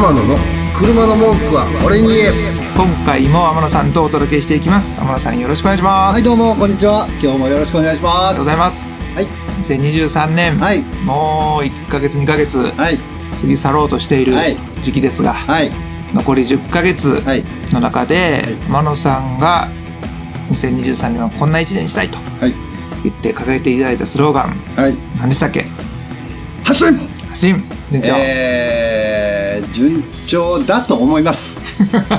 天野の車の文句は俺に言え。今回も天野さんとお届けしていきます。天野さんよろしくお願いします。はいどうもこんにちは。今日もよろしくお願いします。ありがとうございます。はい。2023年、はい。もう1ヶ月2ヶ月はい。過ぎ去ろうとしているはい。時期ですが、はい。残り10ヶ月はい。の中で、はい。天野さんが2023年はこんな1年にしたいとはい。言って掲げていただいたスローガン。はい。何でしたっけ？発信。発信。順調、えー、順調だと思います。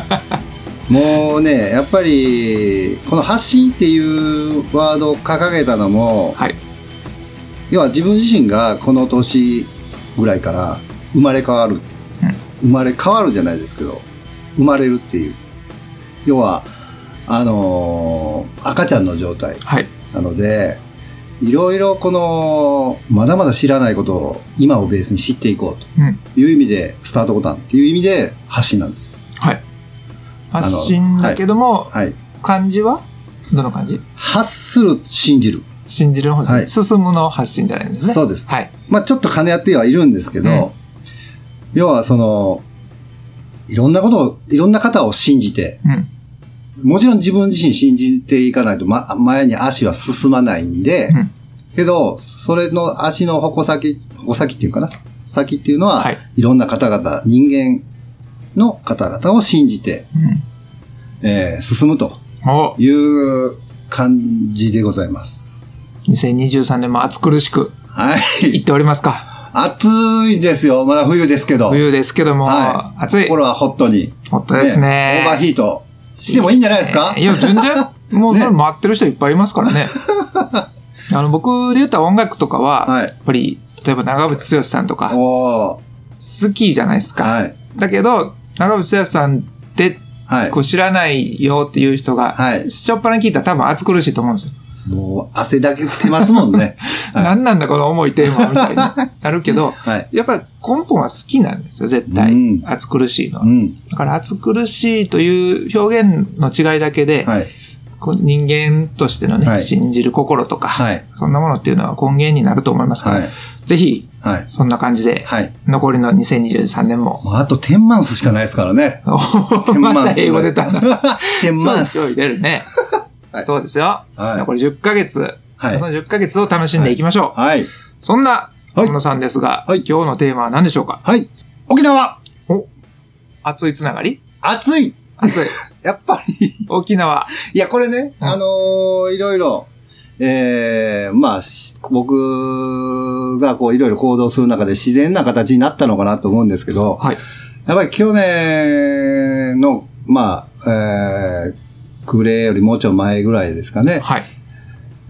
もうねやっぱりこの発信っていうワードを掲げたのもはい。要は自分自身がこの年ぐらいから生まれ変わる、生まれ変わるじゃないですけど生まれるっていう。要はあのー赤ちゃんの状態はい。なのでいろいろこのまだまだ知らないことを今をベースに知っていこううん。という意味でスタートボタンっていう意味で発信なんです。はい。発信だけども、はい。漢字は？どの漢字発する信じる。信じるの方ですね、はい。進むの発信じゃないんですね。そうです。はい。まあちょっと兼ね合ってはいるんですけど、うん。要はそのいろんなことをいろんな方を信じてうんもちろん自分自身信じていかないと、ま、前に足は進まないんで、うんけど、それの足の矛先、矛先っていうかな？先っていうのは、はいい、ろんな方々、人間の方々を信じて、えー進むとおいう感じでございます。2023年も暑苦しくはい。言っておりますか？暑いですよ。まだ冬ですけど。冬ですけども、はい。暑い心はホットに。ホットですねオーバーヒートしてもいいんじゃないですか？いや、全然、もう、ねそれ待ってる人いっぱいいますからね。あの、僕で言った音楽とかは、はいやっぱり、例えば長渕剛さんとか。好きじゃないですか。はい。だけど、長渕剛さんって、はいこ。う知らないよっていう人が、はいしょっぱな聞いたら多分暑苦しいと思うんですよ。もう汗だけ出ますもんね。はい何なんだこの重いテーマみたいになるけど、はい。やっぱり根本は好きなんですよ、絶対。うん暑苦しいのは。うん。だから暑苦しいという表現の違いだけで、はい。人間としてのね、はい信じる心とか、はいそんなものっていうのは根源になると思いますから、はいぜひ、はい。そんな感じで、はい。残りの2023年も、あと10マンスしかないですからね。おまた英語出たな。10マンス。ちょいちょい出るね。はいそうですよ。はい残り10ヶ月、はいその10ヶ月を楽しんでいきましょう。はい。そんな、はい小野さんですが、はい今日のテーマは何でしょうか？はい。沖縄お熱いつながり？暑い熱い。やっぱり。沖縄。いや、これね、うんあのーいろいろ、えー、まあ、し僕がこういろいろ行動する中で自然な形になったのかなと思うんですけど、はい。やっぱり去年の、まあ、えー、暮れよりもうちょい前ぐらいですかね。はい。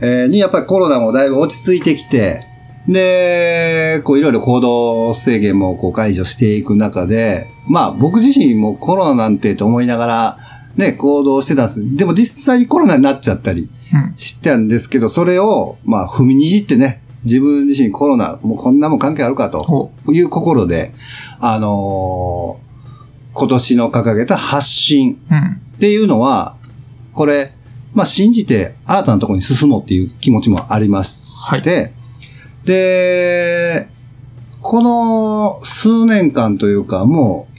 えーにやっぱりコロナもだいぶ落ち着いてきて、で、こういろいろ行動制限もこう解除していく中で、まあ僕自身もコロナなんてと思いながら、ね、行動してたんです。でも実際コロナになっちゃったりうん。してたんですけど、それを、まあ踏みにじってね、自分自身コロナ、もうこんなもん関係あるかとほいう心で、あのー今年の掲げた発信う。うん。っていうのは、これ、まあ、信じて新たなところに進もうっていう気持ちもありまして、で、この数年間というか、もう、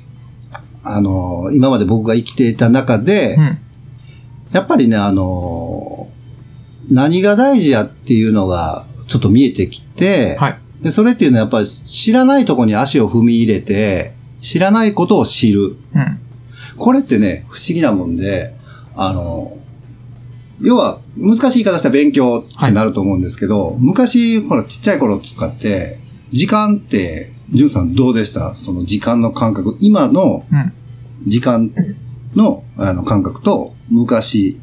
あの、今まで僕が生きていた中で、うん。やっぱりね、あの、何が大事やっていうのがちょっと見えてきて、はい。で、それっていうのはやっぱり知らないところに足を踏み入れて、知らないことを知る。うん。これってね、不思議なもんで、あの、要は、難しい言い方したら勉強ってなると思うんですけど、昔、ほら、ちっちゃい頃とかって、時間って、ジュンさんどうでした？その時間の感覚。今のうん。時間のあの感覚と、昔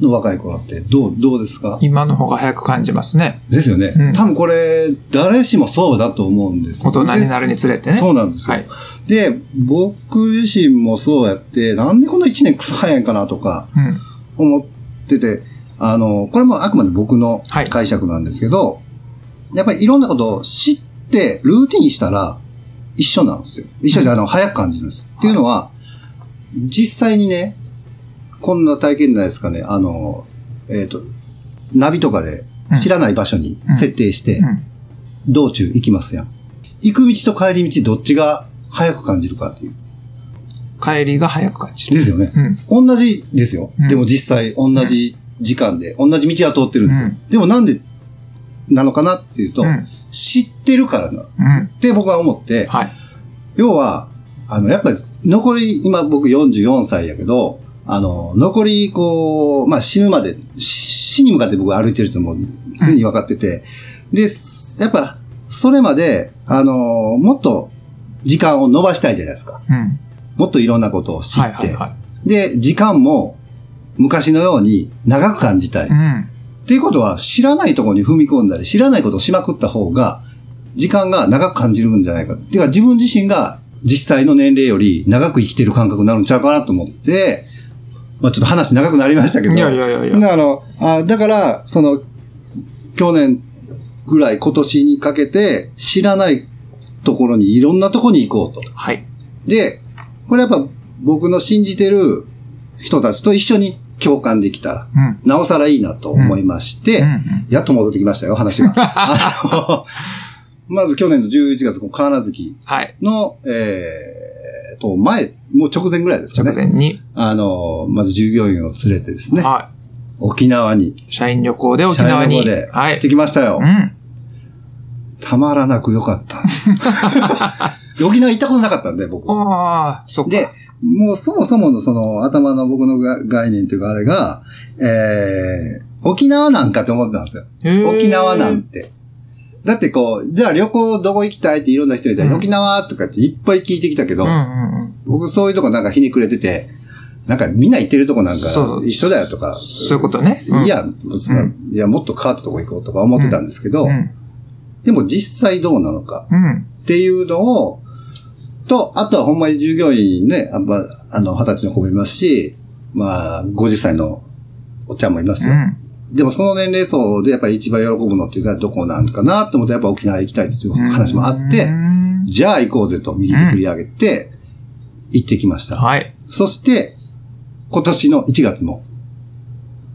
の若い頃って、どう、どうですか？今の方が早く感じますね。ですよね。うん多分これ、誰しもそうだと思うんですよ大人になるにつれてね。そうなんですよ。はい。で、僕自身もそうやって、なんでこんな一年くそ早いんかなとかうん。思ってて、あの、これもあくまで僕のはい解釈なんですけど、やっぱりいろんなことを知って、ルーティンしたら一緒なんですよ。一緒であの、早く感じるんです。っていうのは、実際にね、こんな体験ないですかね、あの、えっ、と、ナビとかで知らない場所に設定して、うん。道中行きますやん。行く道と帰り道どっちが早く感じるかっていう。帰りが早く感じる。ですよね。うん。同じですよ。うんでも実際同じ時間で、同じ道は通ってるんですよ。うんでもなんでなのかなっていうと、うん知ってるからなっうん。て僕は思って、はい。要は、あの、やっぱり残り、今僕44歳やけど、あの、残りこう、まあ死ぬまで、死死に向かって僕は歩いてるってもう常に分かってて、で、やっぱ、それまで、あの、もっと時間を伸ばしたいじゃないですか。うん。もっといろんなことを知って、はいはいはで、時間も昔のように長く感じたい。い。うん。っていうことは、知らないところに踏み込んだり、知らないことをしまくった方が、時間が長く感じるんじゃないか。っていうか、自分自身が実際の年齢より長く生きてる感覚になるんちゃうかなと思って、まあちょっと話長くなりましたけど。いやいやいやいやだからあのあだから、その、去年ぐらい、今年にかけて、知らないところに、いろんなところに行こうと。はい。で、これやっぱ僕の信じてる人たちと一緒に共感できたら、うん。なおさらいいなと思いまして、うんうんやっと戻ってきましたよ、話が。まず去年の11月、この河原月はい。の、えー、と、前、もう直前ぐらいですか直ね。前に。あの、まず従業員を連れてですね、は沖縄に、い。社員旅行で沖縄に。社員旅行ではい行って。きましたよ。うん。たまらなく良かった。で 沖縄行ったことなかったんで、僕。ああ、そっか。で、もうそもそものその頭の僕のが概念というかあれが、えー、沖縄なんかって思ってたんですよ。沖縄なんて。だってこう、じゃあ旅行どこ行きたいっていろんな人いたら、うん沖縄とかっていっぱい聞いてきたけど、うんうんうん。僕そういうとこなんかひにくれてて、なんかみんな行ってるとこなんか一緒だよとか、そういうことね。うんいいや、そんな、いや、もっと変わったとこ行こうとか思ってたんですけど、うん。でも実際どうなのかうん。っていうのを、と、あとはほんまに従業員ね、あの、二十歳の子もいますし、まあ、50歳のおっちゃんもいますよ。うん。でもその年齢層でやっぱり一番喜ぶのっていうのはどこなんかなって思ってやっぱ沖縄行きたいっていう話もあってう、んじゃあ行こうぜと右手振り上げて、行ってきました。はい。そして、今年の1月も、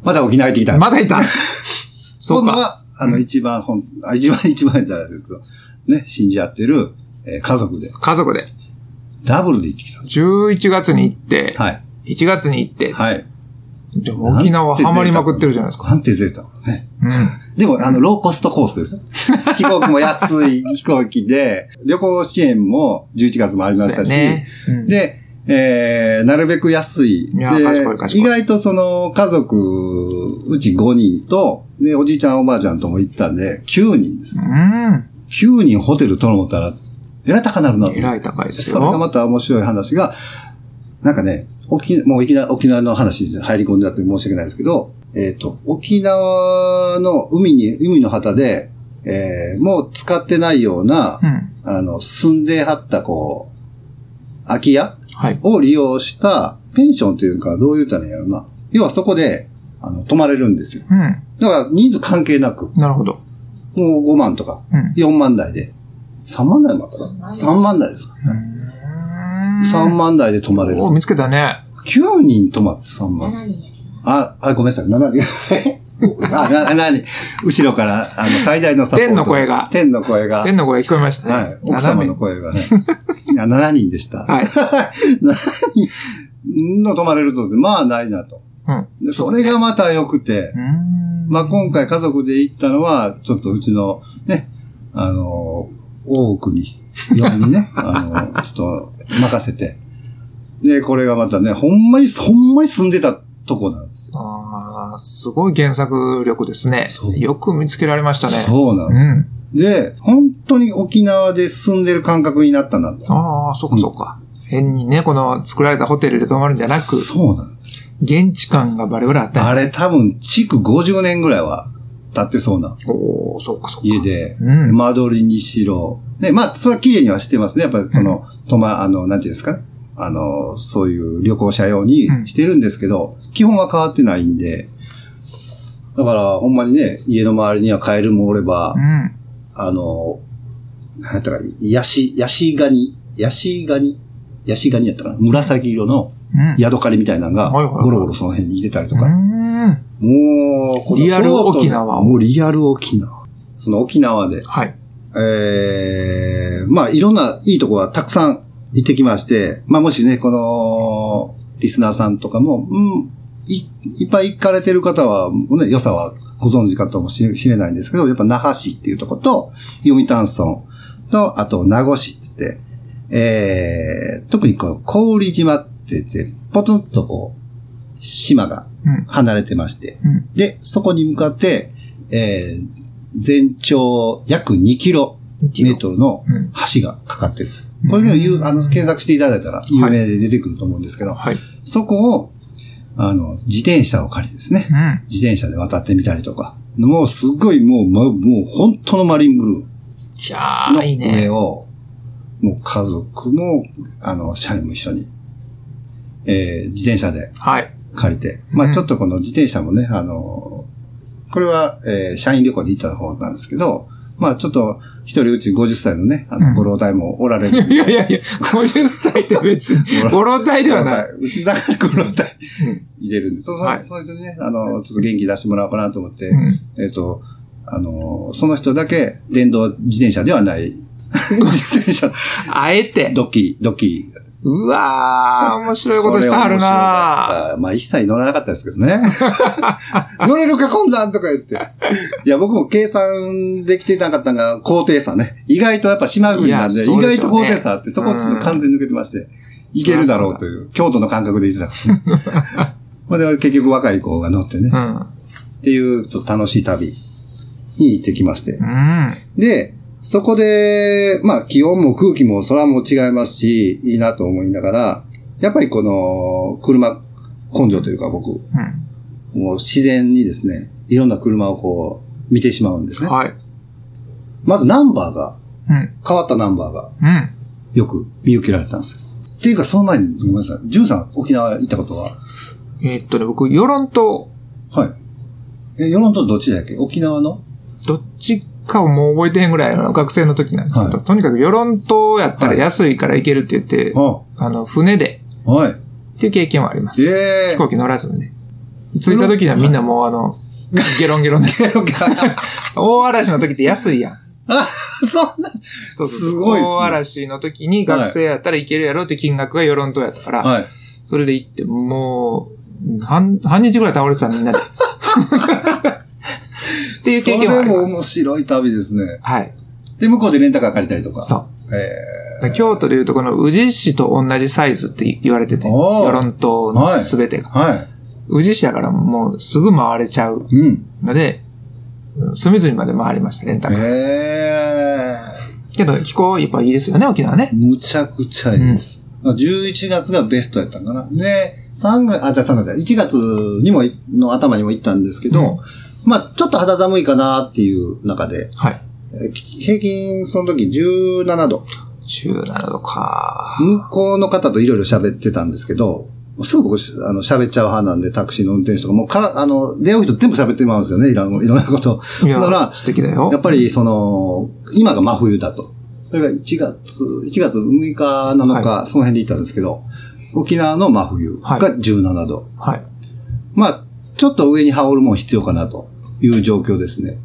また沖縄行ってきた。まだいた？そうか。今度は、あの、一番本、あ一番一番じゃないですけど、ね、信じ合ってる、えー家族で、家族で。ダブルで行ってきたんです。11月に行って、はい。1月に行って、はい。でも沖縄ハマりまくってるじゃないですか。なんて贅沢ね。うん。でも、あの、ローコストコースですよ。飛行機も安い飛行機で、旅行支援も11月もありましたし、ねうんで、えー、なるべく安い。い意外とその家族、うち5人と、で、おじいちゃんおばあちゃんとも行ったんで、9人です。うん。9人ホテル取ろう思ったら、えらい高なるなと。えらい高いですそれがよ。また面白い話が、なんかね、沖もういきなり沖縄の話に入り込んじゃって申し訳ないですけど、えっ、と、沖縄の海に、海の旗で、えーもう使ってないような、うん。あの、住んではった、こう、空き家はい。を利用したペンションっていうか、どう言ったらいいんやろな。要はそこで、あの、泊まれるんですよ。うん。だから人数関係なく、なるほど。もう5万とか、うん。4万台で。3万台もあったか ?3 万台ですかね。3万台で泊まれる。お、見つけたね。9人泊まって3万。7人あ、あ、ごめんなさい、7人。あ、な、なに、後ろから、あの、最大のサポート。天の声が天の声が。天の声聞こえましたね。はい。奥様の声がね。いや、7人でした。はい。7人の泊まれると、まあないなと。うん。でそれがまた良くて、うん。まあ今回家族で行ったのは、ちょっとうちのね、あの、大奥に、嫁にね、あの、ちょっと任せて。で、これがまたね、ほんまに、ほんまに住んでたとこなんですよ。ああ、すごい原作力ですねよく見つけられましたね。そうなんです。うん。で、本当に沖縄で住んでる感覚になったなと。ああ、そうかそうか。変にね、この作られたホテルで泊まるんじゃなく、そうなんですよ。現地感がバレバレあったあれ多分、築50年ぐらいは経ってそうなおおそうかそうか。家で、うん間取りにしろ。ね、まあ、それは綺麗にはしてますね。やっぱりその、とま、あの、なんていうんですかね。あの、そういう旅行者用にしてるんですけど、基本は変わってないんで、だから、ほんまにね、家の周りにはカエルもおれば、うん。あの、なんやったか、ヤシ、ヤシガニ、ヤシガニ？ヤシガニやったかな？紫色のうん。ヤドカリみたいなのが、ゴロゴロその辺にいてたりとか。うん。もう、このリアル沖縄をもうリアル沖縄。その沖縄で、はい。ええまあいろんないいとこはたくさん行ってきまして、まあもしね、この、リスナーさんとかも、うん、いいっぱい行かれてる方は、ね、良さはご存知かともしれないんですけど、やっぱ那覇市っていうとこと、読谷村と、あと名護市って言って、えー、特にこの、氷島って言って、ポツンとこう、島がうん。離れてまして、うん。で、そこに向かって、えー、全長約2キロメートルのうん橋がかかってる。これが言う、あの、検索していただいたら有名で出てくると思うんですけど、はい。そこを、あの、自転車を借りてですね、うん。自転車で渡ってみたりとか、もうすっごいもう、まもう本当のマリンブルー、いいーの上ね。を、もう家族も、あの、社員も一緒に、えー自転車ではい。借りて、まうんあちょっとこの自転車もね、あの、これは、えー社員旅行で行った方なんですけど、まあちょっと、一人うち50歳のね、あうんの、ご老体もおられるんで。いやいやいや、50歳って別に、ご老体ではない。うちだからご老体入れるんで、そうそう、はいそういう人にね、あの、ちょっと元気出してもらおうかなと思って、うんえっ、と、あの、その人だけ電動自転車ではない、自転車、あえて。ドッキリ、ドッキリ。うわー、面白いことしてはるなまあ一切乗らなかったですけどね。乗れるかこんなんとか言って。いや、僕も計算できてなかったのが高低差ね。意外とやっぱ島国なんで、でね意外と高低差あって、そこちょっと完全に抜けてまして、いけるだろうという、京都の感覚で言ってたからね。まあで結局若い子が乗ってね、うん。っていうちょっと楽しい旅に行ってきましてう。ん。で、そこで、まあ気温も空気も空も違いますし、いいなと思いながら、やっぱりこの車根性というか僕、うん。もう自然にですね、いろんな車をこう見てしまうんですね。はい。まずナンバーが、うん。変わったナンバーがうん。よく見受けられたんですよ。っていうかその前にごめんなさい。ジュンさん沖縄行ったことは？えーっとね、僕、与論島、はい。え、世論とどっちだっけ？沖縄の？どっちかをもう覚えてへんぐらいの学生の時なんですけど、はいとにかく与論島やったら安いから行けるって言って、ああの、船ではい。っていう経験はあります。ええ飛行機乗らずにね。着いた時にはみんなもうあの、ゲロンゲロンです。大嵐の時って安いやん。あ、そんな。そうそうすごいっすね大嵐の時に学生やったらいけるやろって金額が与論島やったから、はい。それで行って、もう、半、半日ぐらい倒れてたみんなで。っていう経験はあそれも面ります。白い旅ですね。はい。で、向こうでレンタカー借りたりとか。そう。え京都でいうとこの宇治市と同じサイズって言われてて、与論島のすべてが。ー、はい。宇治市やからもうすぐ回れちゃううん。ので、隅々まで回りました、レンタカー。えけど気候やっぱいいですよね、沖縄ねえ。むちゃくちゃいいです。11月がベストやったんかな。で、3月、あ、じゃあ3月や1月にもい、の頭にも行ったんですけど、うんまあちょっと肌寒いかなっていう中で、はい。えー平均その時17度。17度か。向こうの方といろいろ喋ってたんですけど、すぐ僕、あの、喋っちゃう派なんで、タクシーの運転手とか、もうから、あの、出会う人全部喋ってまうんですよね、いろんないろんなこと。いやだから、素敵だよ。やっぱり、その、今が真冬だと。それが1月、1月6日、7日、その辺で行ったんですけど、沖縄の真冬が17度。はい。まあ、ちょっと上に羽織るもん必要かなという状況ですね。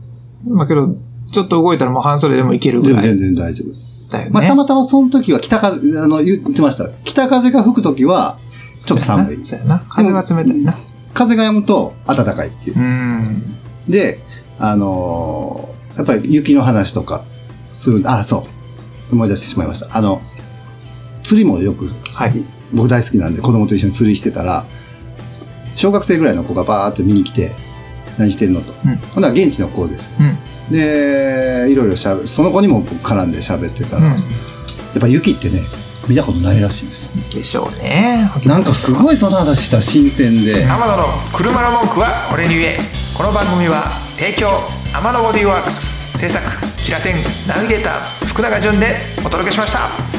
まあけど、ちょっと動いたらもう半袖でもいけるぐらい全然全然大丈夫です。だよね。まあ、たまたまその時は北風、あの、言ってました。北風が吹く時は、ちょっと寒い。そうやな。風は冷たいな。風が止むと暖かいっていうう。ん。で、あのーやっぱり雪の話とかするあ、そう。思い出してしまいました。あの、釣りもよく、はい僕大好きなんで子供と一緒に釣りしてたら、小学生ぐらいの子がバーって見に来て、何してるのと。うんほんなら現地の子です。うん。で、いろいろしゃべその子にも僕絡んで喋ってたら、やうっぱ雪ってね、見たことないらしいです。ん。でしょうね。なんかすごいその話した新鮮で、天野の車の文句は俺に言えこの番組は提供天野ボディーワークス制作キラテンナビゲーター福永潤でお届けしました